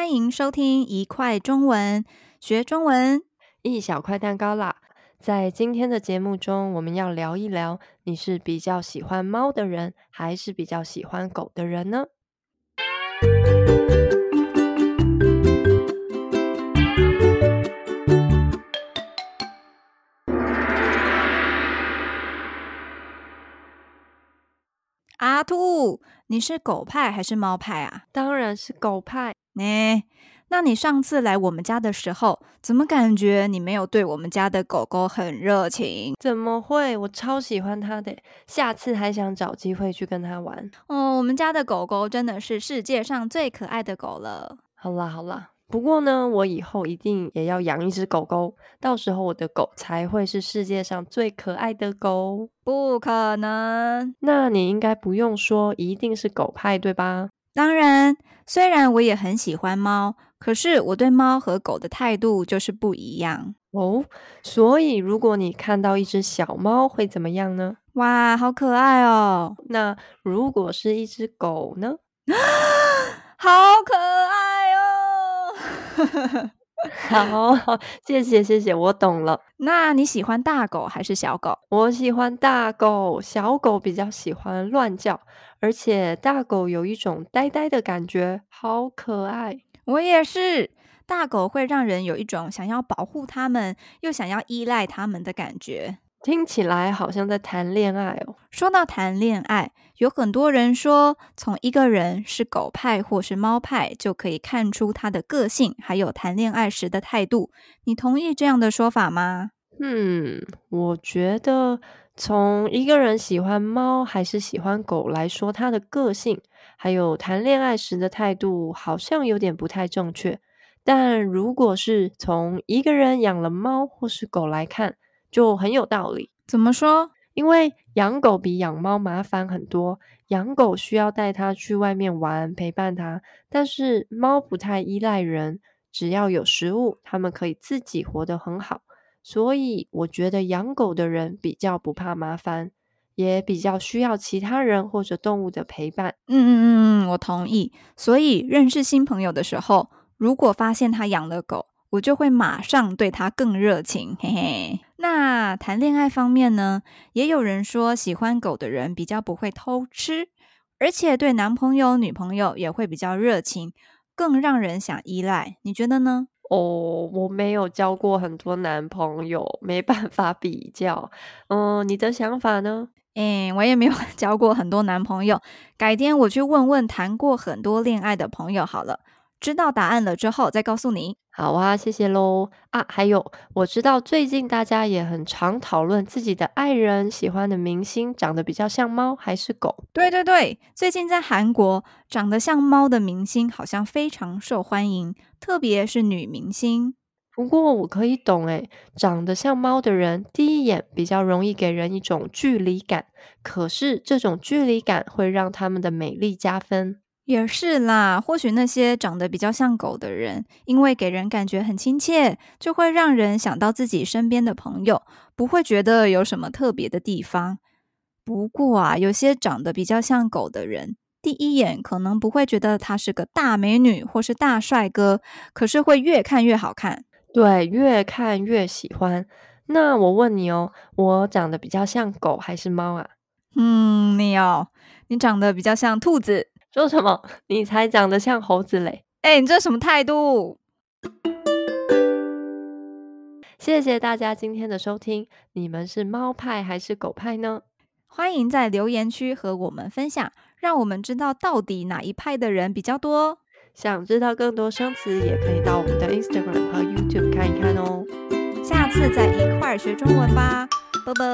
欢迎收听一块中文学中文，一小块蛋糕啦！在今天的节目中，我们要聊一聊，你是比较喜欢猫的人，还是比较喜欢狗的人呢？阿兔，你是狗派还是猫派啊？当然是狗派。呢，那你上次来我们家的时候，怎么感觉你没有对我们家的狗狗很热情？怎么会？我超喜欢它的，下次还想找机会去跟它玩。哦，我们家的狗狗真的是世界上最可爱的狗了。好啦好啦。不过呢，我以后一定也要养一只狗狗，到时候我的狗才会是世界上最可爱的狗。不可能，那你应该不用说，一定是狗派，对吧？当然，虽然我也很喜欢猫，可是我对猫和狗的态度就是不一样哦。所以，如果你看到一只小猫，会怎么样呢？哇，好可爱哦！那如果是一只狗呢？好可爱！好，好，谢谢，谢谢，我懂了。那你喜欢大狗还是小狗？我喜欢大狗，小狗比较喜欢乱叫，而且大狗有一种呆呆的感觉，好可爱。我也是，大狗会让人有一种想要保护它们，又想要依赖它们的感觉。听起来好像在谈恋爱哦。说到谈恋爱，有很多人说，从一个人是狗派或是猫派，就可以看出他的个性，还有谈恋爱时的态度。你同意这样的说法吗？嗯，我觉得从一个人喜欢猫还是喜欢狗来说，他的个性还有谈恋爱时的态度，好像有点不太正确。但如果是从一个人养了猫或是狗来看，就很有道理。怎么说？因为养狗比养猫麻烦很多。养狗需要带它去外面玩，陪伴它；但是猫不太依赖人，只要有食物，它们可以自己活得很好。所以我觉得养狗的人比较不怕麻烦，也比较需要其他人或者动物的陪伴。嗯嗯嗯嗯，我同意。所以认识新朋友的时候，如果发现他养了狗，我就会马上对他更热情，嘿嘿。那谈恋爱方面呢？也有人说，喜欢狗的人比较不会偷吃，而且对男朋友、女朋友也会比较热情，更让人想依赖。你觉得呢？哦，我没有交过很多男朋友，没办法比较。嗯，你的想法呢？诶，我也没有交过很多男朋友，改天我去问问谈过很多恋爱的朋友好了。知道答案了之后再告诉你。好啊，谢谢喽。啊，还有，我知道最近大家也很常讨论自己的爱人、喜欢的明星长得比较像猫还是狗。对对对，最近在韩国，长得像猫的明星好像非常受欢迎，特别是女明星。不过我可以懂，诶，长得像猫的人，第一眼比较容易给人一种距离感，可是这种距离感会让他们的美丽加分。也是啦，或许那些长得比较像狗的人，因为给人感觉很亲切，就会让人想到自己身边的朋友，不会觉得有什么特别的地方。不过啊，有些长得比较像狗的人，第一眼可能不会觉得他是个大美女或是大帅哥，可是会越看越好看。对，越看越喜欢。那我问你哦，我长得比较像狗还是猫啊？嗯，你哦，你长得比较像兔子。说什么？你才长得像猴子嘞！哎，你这什么态度？谢谢大家今天的收听。你们是猫派还是狗派呢？欢迎在留言区和我们分享，让我们知道到底哪一派的人比较多。想知道更多生词，也可以到我们的 Instagram 和 YouTube 看一看哦。下次再一块儿学中文吧，拜拜。